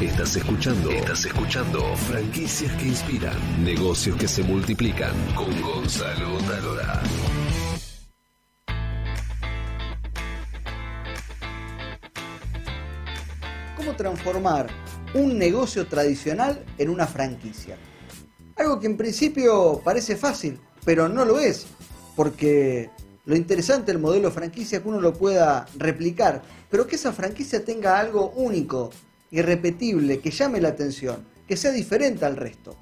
Estás escuchando. Estás escuchando. Franquicias que inspiran. Negocios que se multiplican. Con Gonzalo Talora. ¿Cómo transformar un negocio tradicional en una franquicia? Algo que en principio parece fácil, pero no lo es, porque lo interesante del modelo franquicia es que uno lo pueda replicar, pero que esa franquicia tenga algo único, irrepetible, que llame la atención, que sea diferente al resto.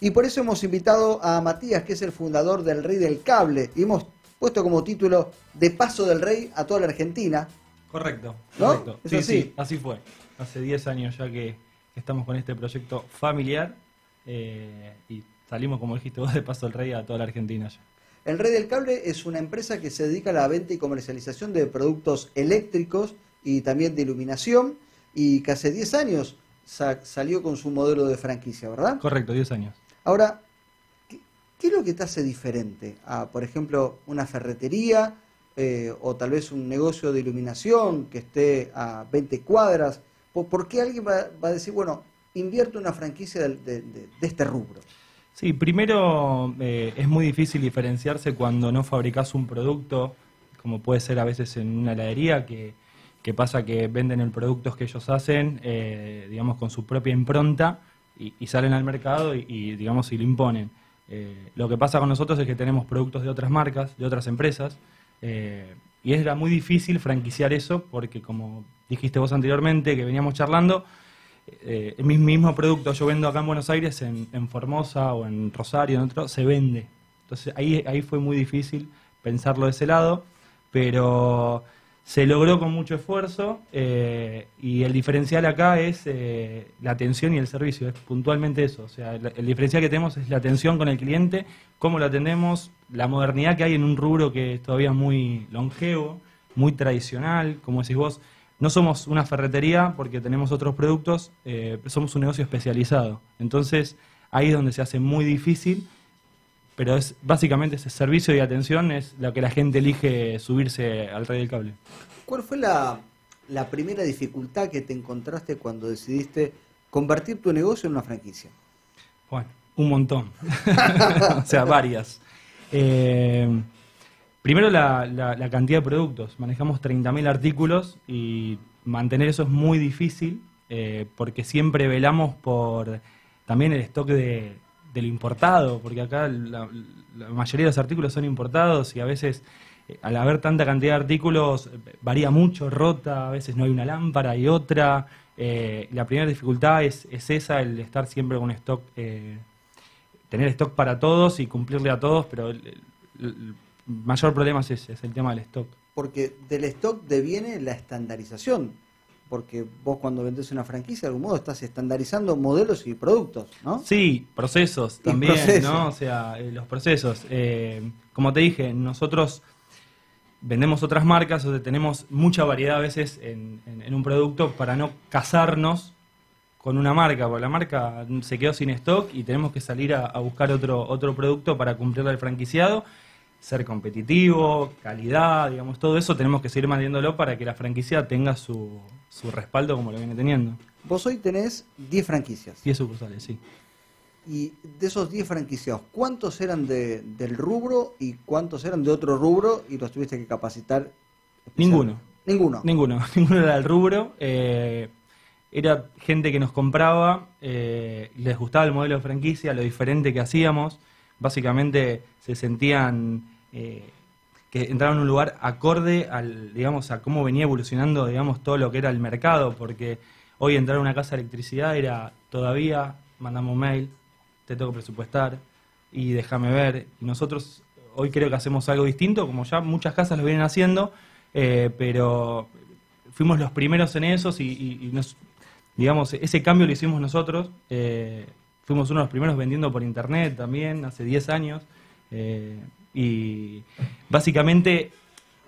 Y por eso hemos invitado a Matías, que es el fundador del Rey del Cable, y hemos puesto como título De Paso del Rey a toda la Argentina. Correcto, ¿No? correcto. ¿Es Sí, así? sí, así fue. Hace 10 años ya que estamos con este proyecto familiar eh, y salimos, como dijiste vos, de Paso del Rey a toda la Argentina ya. El Rey del Cable es una empresa que se dedica a la venta y comercialización de productos eléctricos y también de iluminación y que hace 10 años sa- salió con su modelo de franquicia, ¿verdad? Correcto, 10 años. Ahora, ¿qué, qué es lo que te hace diferente a, por ejemplo, una ferretería eh, o tal vez un negocio de iluminación que esté a 20 cuadras? ¿Por, por qué alguien va, va a decir, bueno, invierto una franquicia del- de, de- de este rubro? Sí, primero eh, es muy difícil diferenciarse cuando no fabricas un producto, como puede ser a veces en una heladería, que, que pasa que venden el producto que ellos hacen, eh, digamos, con su propia impronta y, salen al mercado y, digamos, y lo imponen. Eh, lo que pasa con nosotros es que tenemos productos de otras marcas, de otras empresas, eh, y era muy difícil franquiciar eso porque, como dijiste vos anteriormente, que veníamos charlando, eh, el mismo producto yo vendo acá en Buenos Aires, en, en Formosa o en Rosario, en otro, se vende. Entonces ahí, ahí fue muy difícil pensarlo de ese lado, pero se logró con mucho esfuerzo eh, y el diferencial acá es eh, la atención y el servicio, es puntualmente eso. O sea, el, diferencial que tenemos es la atención con el cliente, cómo lo atendemos, la modernidad que hay en un rubro que es todavía muy longevo, muy tradicional, como decís vos, no somos una ferretería porque tenemos otros productos, eh, somos un negocio especializado. Entonces, ahí es donde se hace muy difícil, pero es básicamente ese servicio y atención es lo que la gente elige subirse al rey del cable. ¿Cuál fue la, la primera dificultad que te encontraste cuando decidiste convertir tu negocio en una franquicia? Bueno, un montón. o sea, varias. Eh, primero la, la- la cantidad de productos. Manejamos 30.000 artículos y mantener eso es muy difícil eh, porque siempre velamos por también el stock de, de lo importado, porque acá la, la mayoría de los artículos son importados y a veces eh, al haber tanta cantidad de artículos varía mucho, rota, a veces no hay una lámpara y otra. Eh, la primera dificultad es, es esa, el estar siempre con stock, eh, tener stock para todos y cumplirle a todos, pero el- el mayor problema es ese, es el tema del stock. Porque del stock deviene la estandarización. Porque vos cuando vendés una franquicia, de algún modo estás estandarizando modelos y productos, ¿no? Sí, procesos Y también, procesos. ¿no? O sea, eh, los procesos. Eh, como te dije, nosotros vendemos otras marcas, o sea, tenemos mucha variedad a veces en, en- en un producto para no casarnos con una marca, porque la marca se quedó sin stock y tenemos que salir a, a buscar otro, otro producto para cumplirle al franquiciado, ser competitivo, calidad, digamos, todo eso tenemos que seguir manteniéndolo para que la franquicia tenga su, su respaldo como lo viene teniendo. Vos hoy tenés 10 franquicias. 10 sucursales, sí. Y de esos 10 franquiciados, ¿cuántos eran de, del rubro y cuántos eran de otro rubro y los tuviste que capacitar? Ninguno. Ninguno. Ninguno, ninguno era del rubro. eh, era gente que nos compraba, eh, les gustaba el modelo de franquicia, lo diferente que hacíamos. Básicamente se sentían eh, que entraban en un lugar acorde al, digamos, a cómo venía evolucionando, digamos, todo lo que era el mercado, porque hoy entrar a una casa de electricidad era todavía mandamos mail, te tengo que presupuestar y déjame ver. Nosotros hoy creo que hacemos algo distinto, como ya muchas casas lo vienen haciendo, eh, pero fuimos los primeros en esos y, digamos, ese cambio lo hicimos nosotros. eh, fuimos uno de los primeros vendiendo por internet también, hace 10 años. Y básicamente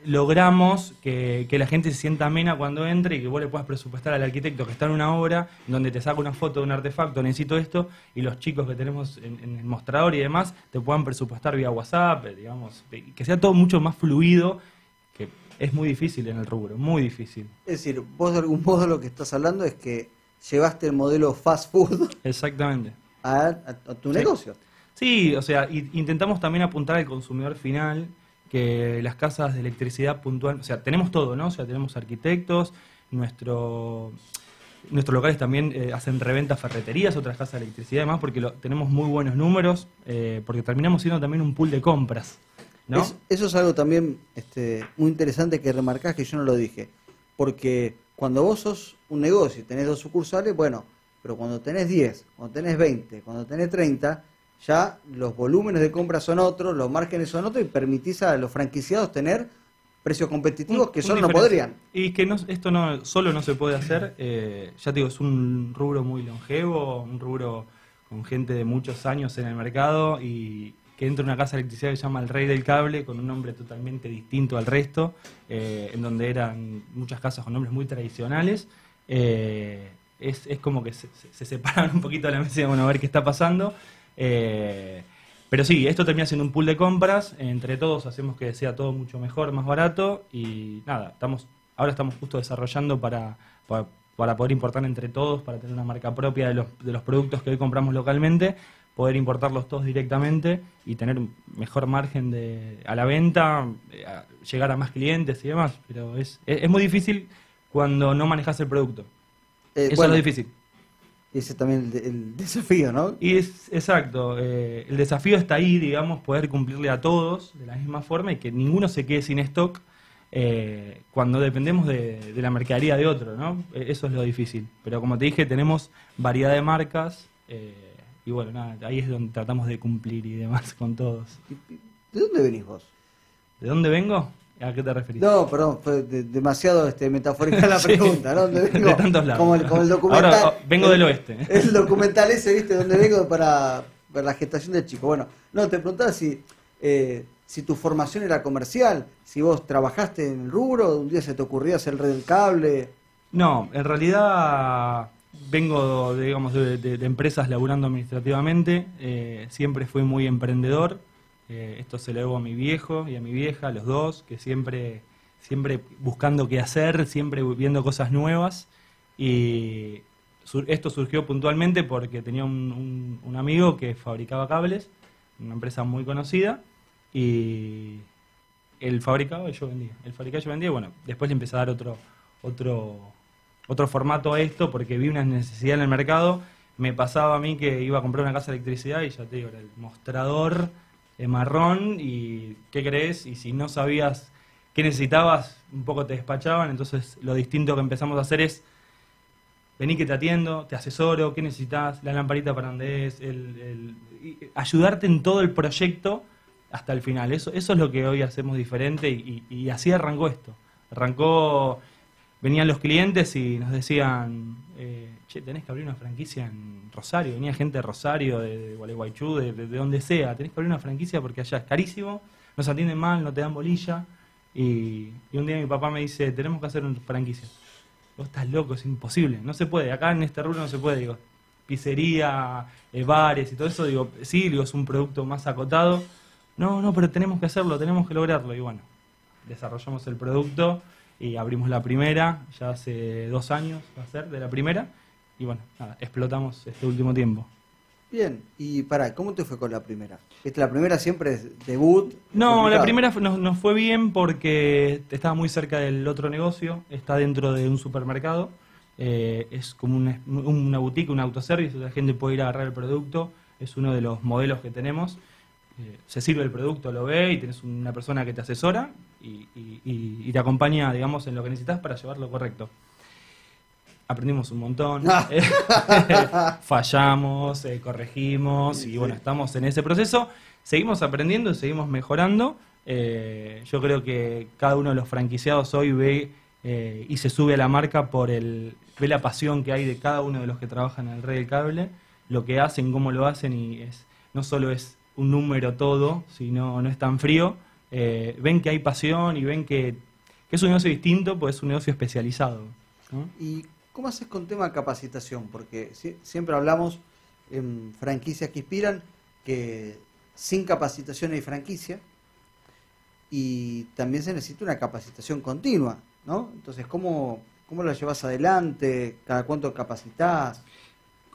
logramos que, que la gente se sienta amena cuando entre y que vos le puedas presupuestar al arquitecto que está en una obra donde te saca una foto de un artefacto, necesito esto, y los chicos que tenemos en, en el mostrador y demás te puedan presupuestar vía WhatsApp, digamos, que sea todo mucho más fluido, que es muy difícil en el rubro, muy difícil. Es decir, vos de algún modo lo que estás hablando es que llevaste el modelo fast food Exactamente. a, a- a tu Sí. negocio. Sí, o sea, intentamos también apuntar al consumidor final, que las casas de electricidad puntual, o sea, tenemos todo, ¿no? O sea, tenemos arquitectos, nuestro, nuestros locales también eh, hacen reventa ferreterías, otras casas de electricidad y porque lo- tenemos muy buenos números, eh, porque terminamos siendo también un pool de compras, ¿no? Es- eso es algo también este, muy interesante que remarcás que yo no lo dije. Porque cuando vos sos un negocio y tenés dos sucursales, bueno, pero cuando tenés 10, cuando tenés 20, cuando tenés 30, ya los volúmenes de compra son otros, los márgenes son otros y permitís a los franquiciados tener precios competitivos Un- que solo no podrían. Y que no, esto no solo no se puede hacer, eh, ya te digo, es un rubro muy longevo, un rubro con gente de muchos años en el mercado y que entra una casa de electricidad que se llama El Rey del Cable, con un nombre totalmente distinto al resto, eh, en donde eran muchas casas con nombres muy tradicionales. eh, es, es como que se, se- se separan un poquito de la mesa y bueno, a ver qué está pasando. Eh, pero sí, esto termina siendo un pool de compras. Entre todos hacemos que sea todo mucho mejor, más barato. Y nada, estamos ahora estamos justo desarrollando para, para, para poder importar entre todos, para tener una marca propia de los, de los productos que hoy compramos localmente, poder importarlos todos directamente y tener un mejor margen de, a la venta, eh, llegar a más clientes y demás. Pero es, es, es muy difícil cuando no manejas el producto. Eh, Eso bueno, es lo difícil. Ese también el, el desafío, ¿no? Y es exacto, eh, el desafío está ahí, digamos, poder cumplirle a todos de la misma forma y que ninguno se quede sin stock eh, cuando dependemos de, de la mercadería de otro, ¿no? Eh, Eso es lo difícil. Pero como te dije, tenemos variedad de marcas eh, y bueno, nada, ahí es donde tratamos de cumplir y demás con todos. ¿De dónde venís vos? ¿De dónde vengo? ¿A qué te referís? No, perdón, fue de- demasiado este, metafórica la pregunta. ¿no? ¿Dónde vengo? De tantos lados. Como el, como el documental. Ahora, oh, vengo el- del oeste. El documental ese, ¿viste? ¿Dónde vengo para, para la gestación del chico? Bueno, no, te preguntaba si, eh, si tu formación era comercial, si vos trabajaste en el rubro, un día se te ocurría hacer el red del cable. No, en realidad vengo, digamos, de, de- de empresas laburando administrativamente. eh, siempre fui muy emprendedor. Eh, esto se lo debo a mi viejo y a mi vieja, los dos, que siempre, siempre buscando qué hacer, siempre viendo cosas nuevas. Y esto surgió puntualmente porque tenía un, un- amigo que fabricaba cables, una empresa muy conocida, y él fabricaba y yo vendía. Él fabricaba yo vendía, bueno, después le empecé a dar otro, otro, otro formato a esto porque vi una necesidad en el mercado. Me pasaba a mí que iba a comprar una casa de electricidad y ya te digo, era el mostrador marrón y ¿qué crees? Y si no sabías qué necesitabas, un poco te despachaban. Entonces lo distinto que empezamos a hacer es vení que te atiendo, te asesoro, qué necesitas, la lamparita para donde es, el, ayudarte en todo el proyecto hasta el final. Eso, eso es lo que hoy hacemos diferente y- y así arrancó esto. Arrancó, venían los clientes y nos decían, eh, che, tenés que abrir una franquicia en Rosario. Venía gente de Rosario, de, Gualeguaychú, de, de- de donde sea. Tenés que abrir una franquicia porque allá es carísimo, nos atienden mal, no te dan bolilla. Y, y un día mi papá me dice, tenemos que hacer una franquicia. Vos estás loco, es imposible, no se puede, acá en este rubro no se puede, digo, pizzería, eh, bares y todo eso, digo, sí, digo, es un producto más acotado, no, no, pero tenemos que hacerlo, tenemos que lograrlo, y bueno, desarrollamos el producto y abrimos la primera, ya hace dos años va a ser de la primera, y bueno, nada, explotamos este último tiempo. Bien, y para, ¿cómo te fue con la primera? ¿Viste, la primera siempre es debut? No, complicado. la primera nos, nos fue bien porque estaba muy cerca del otro negocio, está dentro de un supermercado, eh, es como una, una boutique, un autoservice, la gente puede ir a agarrar el producto, es uno de los modelos que tenemos. Eh, se sirve el producto, lo ve y tienes una persona que te asesora y, y- y- y te acompaña, digamos, en lo que necesitas para llevarlo correcto. Aprendimos un montón, Ah. eh, fallamos, eh, corregimos Sí, y bueno, sí. estamos en ese proceso. Seguimos aprendiendo y seguimos mejorando. Eh, yo creo que cada uno de los franquiciados hoy ve y se sube a la marca por el ve la pasión que hay de cada uno de los que trabajan en el Rey del Cable, lo que hacen, cómo lo hacen y es no solo es un número todo, sino no es tan frío. Eh, ven que hay pasión y ven que, es un negocio distinto, pues es un negocio especializado. ¿no? ¿Y cómo haces con tema de capacitación? Porque si- siempre hablamos en franquicias que inspiran que sin capacitación hay franquicia y también se necesita una capacitación continua, ¿no? Entonces, ¿cómo, ¿Cómo la llevas adelante? ¿Cada cuánto capacitas?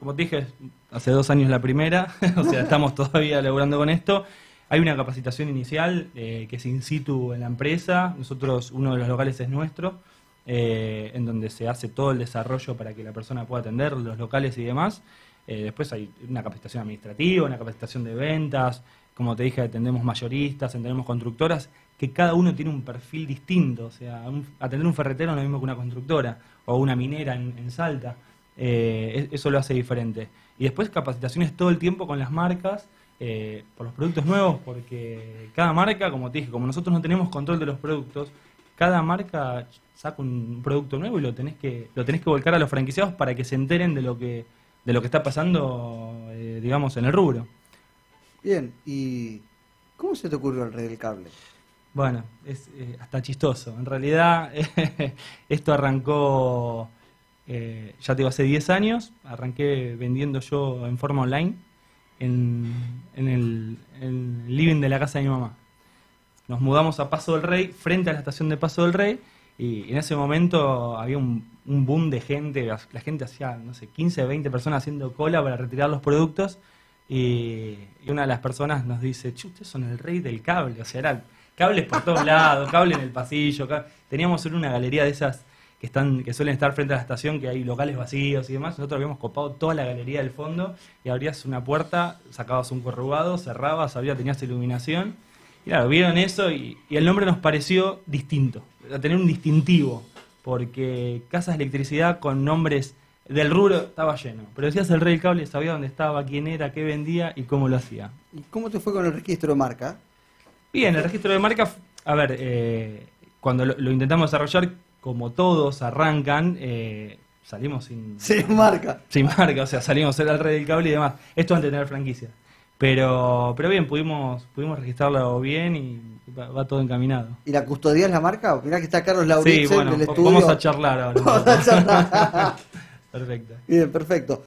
Como te dije, hace dos años la primera, o sea, estamos todavía laburando con esto. Hay una capacitación inicial eh, que es in situ en la empresa. Nosotros, uno de los locales es nuestro, eh, en donde se hace todo el desarrollo para que la persona pueda atender los locales y demás. Eh, después hay una capacitación administrativa, una capacitación de ventas. Como te dije, atendemos mayoristas, atendemos constructoras, que cada uno tiene un perfil distinto. O sea, atender un ferretero no es lo mismo que una constructora o una minera en, Salta. Eso lo hace diferente. Y después capacitaciones todo el tiempo con las marcas eh, por los productos nuevos, porque cada marca, como te dije, como nosotros no tenemos control de los productos, cada marca saca un producto nuevo y lo tenés que lo tenés que volcar a los franquiciados para que se enteren de lo que de lo que está pasando, eh, digamos, en el rubro. Bien, ¿y cómo se te ocurrió el rey del cable? Bueno, es eh, hasta chistoso. En realidad, esto arrancó, ya te digo, hace 10 años. Arranqué vendiendo yo en forma online en, el, living de la casa de mi mamá. Nos mudamos a Paso del Rey, frente a la estación de Paso del Rey, y en ese momento había un, boom de gente, la gente hacía, no sé, 15, 20 personas haciendo cola para retirar los productos, y, una de las personas nos dice, che, ustedes son el rey del cable, o sea, eran cables por todos lados, cable en el pasillo, teníamos una galería de esas que están que suelen estar frente a la estación, que hay locales vacíos y demás. Nosotros habíamos copado toda la galería del fondo y abrías una puerta, sacabas un corrugado, cerrabas, había, tenías iluminación. Y claro, vieron eso y, el nombre nos pareció distinto, a tener un distintivo, porque casas de electricidad con nombres del rubro estaba lleno. Pero decías el rey del cable, sabía dónde estaba, quién era, qué vendía y cómo lo hacía. ¿Y cómo te fue con el registro de marca? Bien, el registro de marca, a ver, eh, cuando lo intentamos desarrollar, como todos arrancan, eh, salimos sin... Sin marca. Sin marca, o sea, salimos el rey del cable y demás. Esto antes de tener franquicia. Pero, pero bien, pudimos, pudimos registrarlo bien y va, todo encaminado. ¿Y la custodia es la marca? Mirá que está Carlos Lauritzen sí, bueno, estudio. Vamos a charlar ahora. Vamos a charlar. perfecto. Bien, perfecto.